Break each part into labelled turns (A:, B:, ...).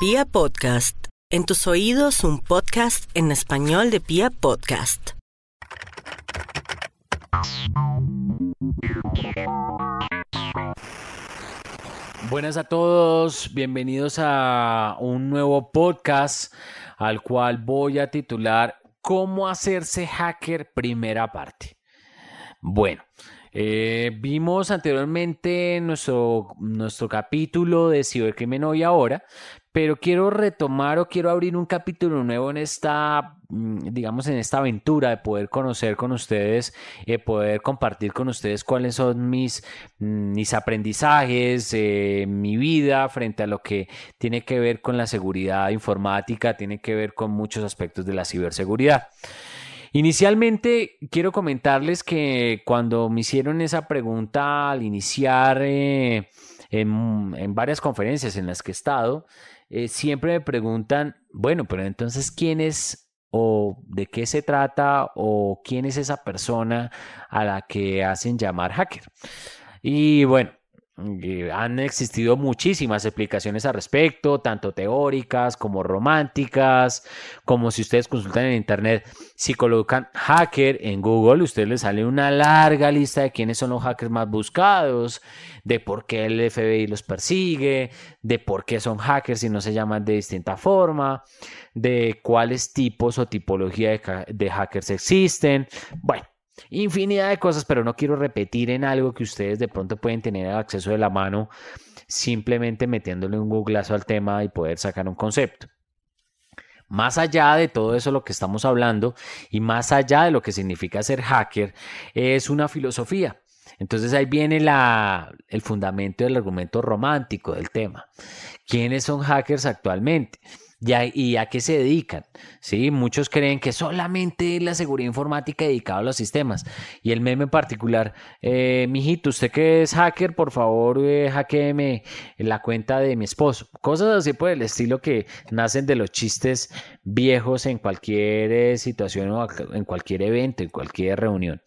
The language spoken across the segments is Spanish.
A: Pia Podcast, en tus oídos un podcast en español de Pia Podcast.
B: Buenas a todos, bienvenidos a un nuevo podcast al cual voy a titular ¿Cómo hacerse hacker primera parte? Bueno, eh, vimos anteriormente nuestro, nuestro capítulo de cibercrimen hoy ahora, pero quiero retomar o quiero abrir un capítulo nuevo en esta, mm, digamos, en esta aventura de poder conocer con ustedes, eh, poder compartir con ustedes cuáles son mis, mm, mis aprendizajes, eh, mi vida frente a lo que tiene que ver con la seguridad informática, tiene que ver con muchos aspectos de la ciberseguridad. Inicialmente quiero comentarles que cuando me hicieron esa pregunta al iniciar eh, en, varias conferencias en las que he estado, eh, siempre me preguntan, bueno, pero entonces, ¿quién es o de qué se trata o quién es esa persona a la que hacen llamar hacker? Y bueno, han existido muchísimas explicaciones al respecto, tanto teóricas como románticas, como si ustedes consultan en internet, si colocan hacker en Google, ustedes les sale una larga lista de quiénes son los hackers más buscados, de por qué el FBI los persigue, de por qué son hackers y no se llaman de distinta forma, de cuáles tipos o tipología de, de hackers existen. Bueno, Infinidad de cosas, pero no quiero repetir en algo que ustedes de pronto pueden tener acceso de la mano simplemente metiéndole un googlazo al tema y poder sacar un concepto. Más allá de todo eso lo que estamos hablando y más allá de lo que significa ser hacker, es una filosofía. Entonces ahí viene la, el fundamento del argumento romántico del tema. ¿Quiénes son hackers actualmente? ¿Y a, qué se dedican? ¿Sí? Muchos creen que solamente la seguridad informática dedicada a los sistemas. Y el meme en particular, eh, mijito, usted que es hacker, por favor, eh, la cuenta de mi esposo. Cosas así por el estilo que nacen de los chistes viejos en cualquier eh, situación o en cualquier evento, en cualquier reunión.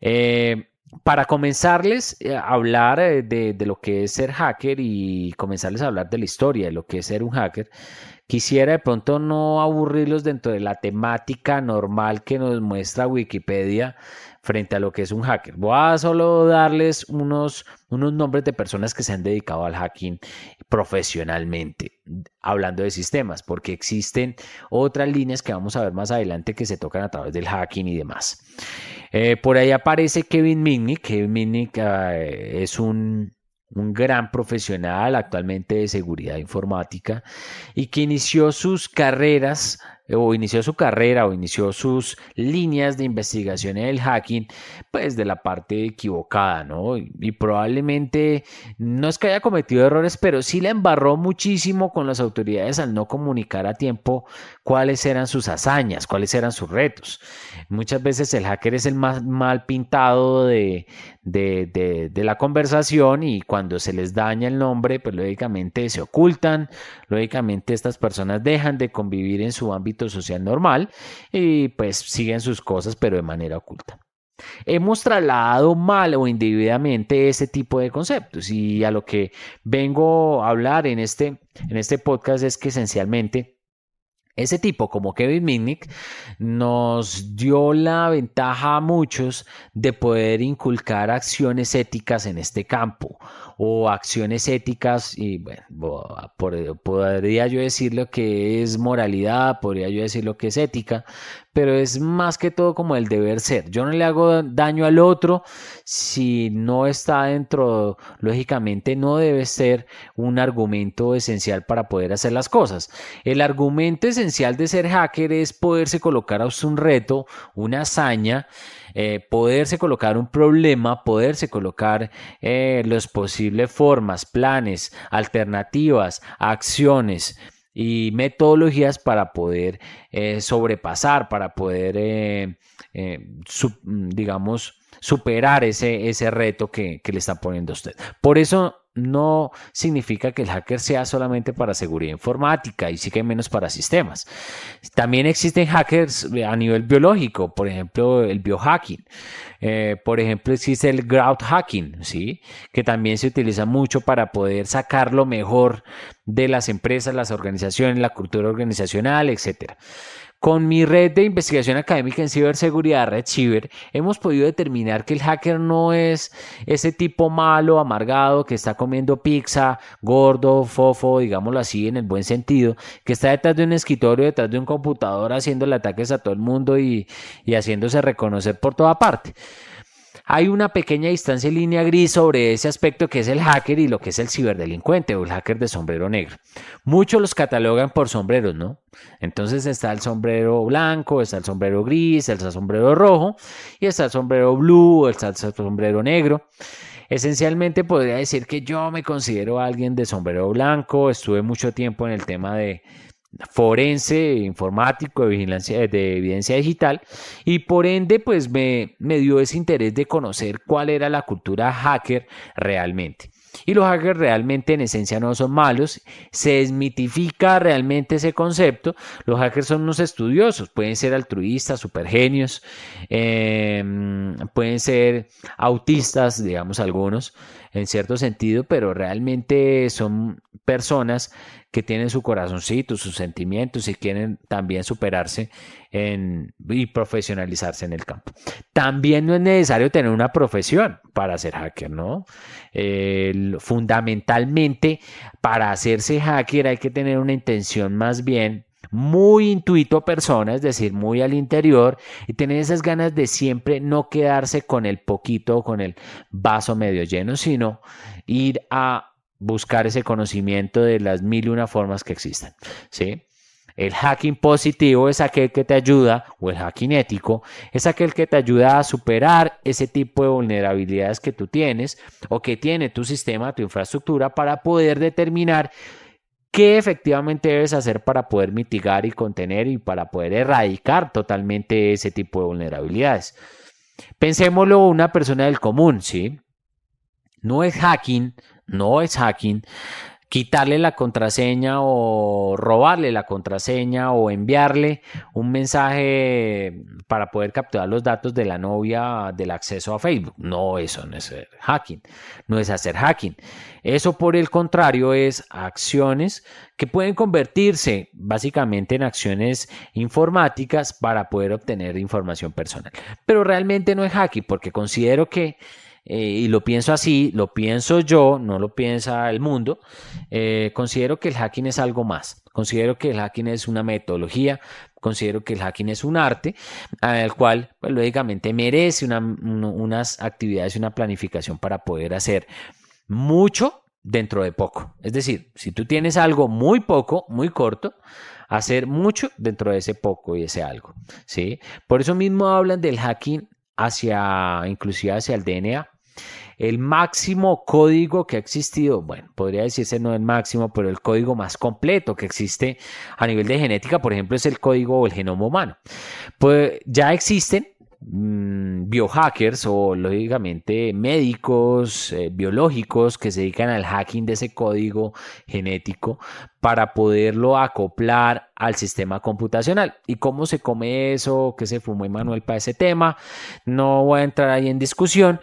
B: Eh, para comenzarles a hablar de, de, lo que es ser hacker y comenzarles a hablar de la historia de lo que es ser un hacker, quisiera de pronto no aburrirlos dentro de la temática normal que nos muestra Wikipedia frente a lo que es un hacker. Voy a solo darles unos, unos nombres de personas que se han dedicado al hacking profesionalmente, hablando de sistemas, porque existen otras líneas que vamos a ver más adelante que se tocan a través del hacking y demás. Eh, por ahí aparece Kevin Mitnick. Kevin Mitnick eh, es un, un gran profesional actualmente de seguridad informática y que inició sus carreras o inició su carrera o inició sus líneas de investigación en el hacking, pues de la parte equivocada, ¿no? Y, probablemente no es que haya cometido errores, pero sí le embarró muchísimo con las autoridades al no comunicar a tiempo cuáles eran sus hazañas, cuáles eran sus retos. Muchas veces el hacker es el más mal pintado de, de, de la conversación y cuando se les daña el nombre, pues lógicamente se ocultan, lógicamente estas personas dejan de convivir en su ámbito social normal y pues siguen sus cosas pero de manera oculta. Hemos trasladado mal o indebidamente ese tipo de conceptos y a lo que vengo a hablar en este, en este podcast es que esencialmente ese tipo como Kevin Mitnick nos dio la ventaja a muchos de poder inculcar acciones éticas en este campo o acciones éticas y bueno, podría yo decir lo que es moralidad, podría yo decir lo que es ética, pero es más que todo como el deber ser. Yo no le hago daño al otro si no está dentro, lógicamente no debe ser un argumento esencial para poder hacer las cosas. El argumento esencial de ser hacker es poderse colocar a un reto, una hazaña, eh, poderse colocar un problema, poderse colocar eh, las posibles formas, planes, alternativas, acciones y metodologías para poder eh, sobrepasar, para poder, digamos, superar ese, ese reto que, que, le está poniendo usted. Por eso no significa que el hacker sea solamente para seguridad informática y sí que menos para sistemas. También existen hackers a nivel biológico, por ejemplo, el biohacking. Eh, por ejemplo, existe el growth hacking, ¿sí? que también se utiliza mucho para poder sacar lo mejor de las empresas, las organizaciones, la cultura organizacional, etcétera. Con mi red de investigación académica en ciberseguridad, Red Cyber, hemos podido determinar que el hacker no es ese tipo malo, amargado, que está comiendo pizza, gordo, fofo, digámoslo así, en el buen sentido, que está detrás de un escritorio, detrás de un computador, haciéndole ataques a todo el mundo y, y haciéndose reconocer por toda parte hay una pequeña distancia en línea gris sobre ese aspecto que es el hacker y lo que es el ciberdelincuente o el hacker de sombrero negro. Muchos los catalogan por sombreros, ¿no? Entonces está el sombrero blanco, está el sombrero gris, está el sombrero rojo y está el sombrero blue, está el sombrero negro. Esencialmente podría decir que yo me considero alguien de sombrero blanco, estuve mucho tiempo en el tema de forense, informático, de vigilancia, de evidencia digital, y por ende, pues me, me dio ese interés de conocer cuál era la cultura hacker realmente. Y los hackers realmente en esencia no son malos, se desmitifica realmente ese concepto. Los hackers son unos estudiosos, pueden ser altruistas, supergenios, em, pueden ser autistas, digamos algunos, en cierto sentido, pero realmente son personas que tienen su corazoncito, sus sentimientos y quieren también superarse en, y profesionalizarse en el campo. También no es necesario tener una profesión para ser hacker, ¿no? fundamentalmente, para hacerse hacker hay que tener una intención más bien muy intuito persona, es decir, muy al interior y tener esas ganas de siempre no quedarse con el poquito con el vaso medio lleno, sino ir a buscar ese conocimiento de las mil y una formas que existen. ¿sí? El hacking positivo es aquel que te ayuda, o el hacking ético, es aquel que te ayuda a superar ese tipo de vulnerabilidades que tú tienes o que tiene tu sistema, tu infraestructura, para poder determinar qué efectivamente debes hacer para poder mitigar y contener y para poder erradicar totalmente ese tipo de vulnerabilidades. Pensémoslo una persona del común, ¿sí? No es hacking no es hacking, quitarle la contraseña o robarle la contraseña o enviarle un mensaje para poder capturar los datos de la novia del acceso a Facebook. No, eso no es hacking, no es hacer hacking. Eso por el contrario es acciones que pueden convertirse básicamente en acciones informáticas para poder obtener información personal. Pero realmente no es hacking porque considero que eh, y lo pienso así, lo pienso yo, no lo piensa el mundo, eh, considero que el hacking es algo más. Considero que el hacking es una metodología, considero que el hacking es un arte, al cual, pues, lógicamente, merece unas actividades y una planificación para poder hacer mucho dentro de poco. Es decir, si tú tienes algo muy poco, muy corto, hacer mucho dentro de ese poco y ese algo. ¿sí? Por eso mismo hablan del hacking hacia, inclusive hacia el DNA. El máximo código que ha existido, bueno, podría decirse no el máximo, pero el código más completo que existe a nivel de genética, por ejemplo, es el código o el genoma humano. Pues ya existen Mm, biohackers o lógicamente médicos eh, biológicos que se dedican al hacking de ese código genético para poderlo acoplar al sistema computacional. ¿Y cómo se come eso? ¿Qué se fumó Emanuel para ese tema? No voy a entrar ahí en discusión,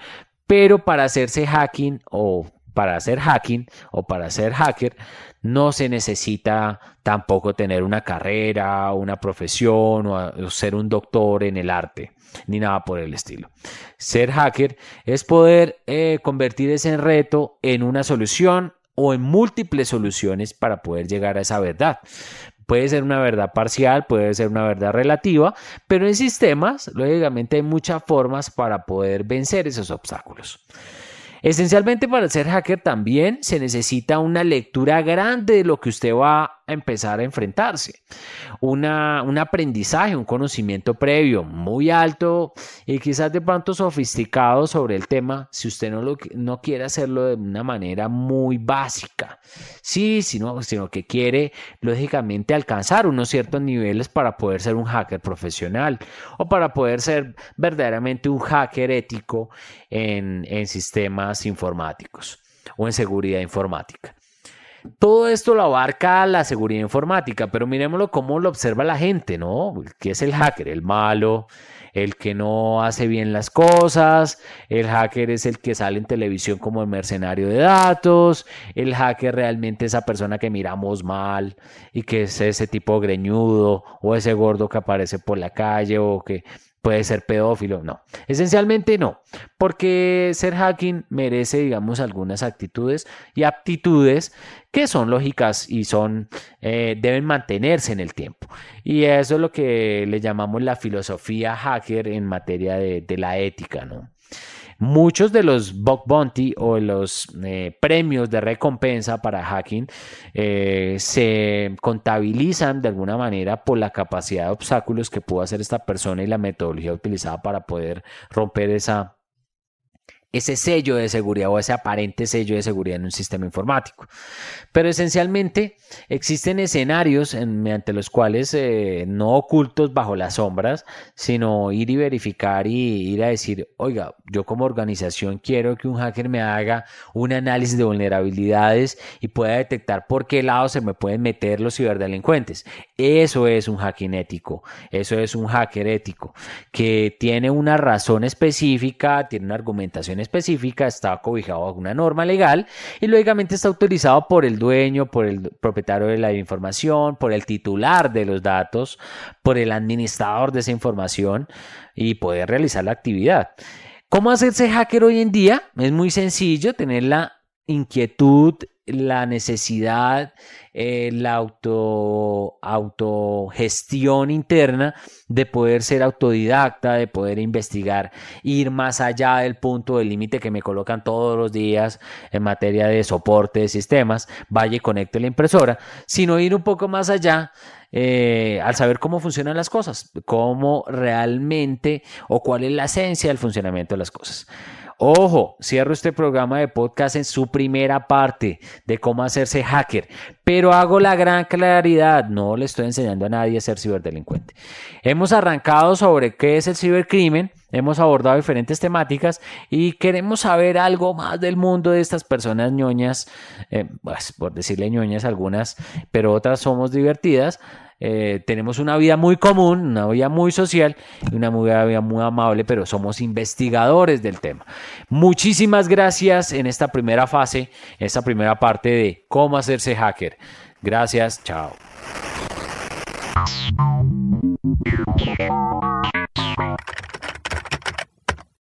B: pero para hacerse hacking o para hacer hacking o para ser hacker no se necesita tampoco tener una carrera, una profesión o ser un doctor en el arte ni nada por el estilo. Ser hacker es poder eh, convertir ese reto en una solución o en múltiples soluciones para poder llegar a esa verdad. Puede ser una verdad parcial, puede ser una verdad relativa, pero en sistemas, lógicamente, hay muchas formas para poder vencer esos obstáculos. Esencialmente para ser hacker también se necesita una lectura grande de lo que usted va a empezar a enfrentarse. Una, un aprendizaje, un conocimiento previo muy alto y quizás de pronto sofisticado sobre el tema si usted no, lo, no quiere hacerlo de una manera muy básica. Sí, sino, sino que quiere lógicamente alcanzar unos ciertos niveles para poder ser un hacker profesional o para poder ser verdaderamente un hacker ético en, en sistemas informáticos. o en seguridad informática. Todo esto lo abarca la seguridad informática, pero miremoslo cómo lo observa la gente, ¿no? ¿Qué es el hacker? El malo, el que no hace bien las cosas, el hacker es el que sale en televisión como el mercenario de datos, el hacker realmente es esa persona que miramos mal y que es ese tipo greñudo o ese gordo que aparece por la calle o que puede ser pedófilo, no. Esencialmente no, porque ser hacking merece, digamos, algunas actitudes y aptitudes que son lógicas y son, eh, deben mantenerse en el tiempo. Y eso es lo que le llamamos la filosofía hacker en materia de, de la ética, ¿no? Muchos de los Bug Bounty o los eh, premios de recompensa para hacking eh, se contabilizan de alguna manera por la capacidad de obstáculos que pudo hacer esta persona y la metodología utilizada para poder romper esa ese sello de seguridad o ese aparente sello de seguridad en un sistema informático. Pero esencialmente existen escenarios mediante los cuales eh, no ocultos bajo las sombras, sino ir y verificar y ir a decir, oiga, yo como organización quiero que un hacker me haga un análisis de vulnerabilidades y pueda detectar por qué lado se me pueden meter los ciberdelincuentes. Eso es un hacking ético, eso es un hacker ético, que tiene una razón específica, tiene una argumentación específica, está cobijado bajo una norma legal y lógicamente está autorizado por el dueño, por el propietario de la información, por el titular de los datos, por el administrador de esa información y poder realizar la actividad. ¿Cómo hacerse hacker hoy en día? Es muy sencillo tener la inquietud, la necesidad, eh, la auto, autogestión interna de poder ser autodidacta, de poder investigar, ir más allá del punto del límite que me colocan todos los días en materia de soporte de sistemas, vaya y conecte la impresora, sino ir un poco más allá eh, al saber cómo funcionan las cosas, cómo realmente o cuál es la esencia del funcionamiento de las cosas. Ojo, cierro este programa de podcast en su primera parte de cómo hacerse hacker, pero hago la gran claridad, no le estoy enseñando a nadie a ser ciberdelincuente. Hemos arrancado sobre qué es el cibercrimen, hemos abordado diferentes temáticas y queremos saber algo más del mundo de estas personas ñoñas, eh, pues, por decirle ñoñas algunas, pero otras somos divertidas. Eh, tenemos una vida muy común, una vida muy social y una vida muy amable, pero somos investigadores del tema. Muchísimas gracias en esta primera fase, esta primera parte de cómo hacerse hacker. Gracias, chao.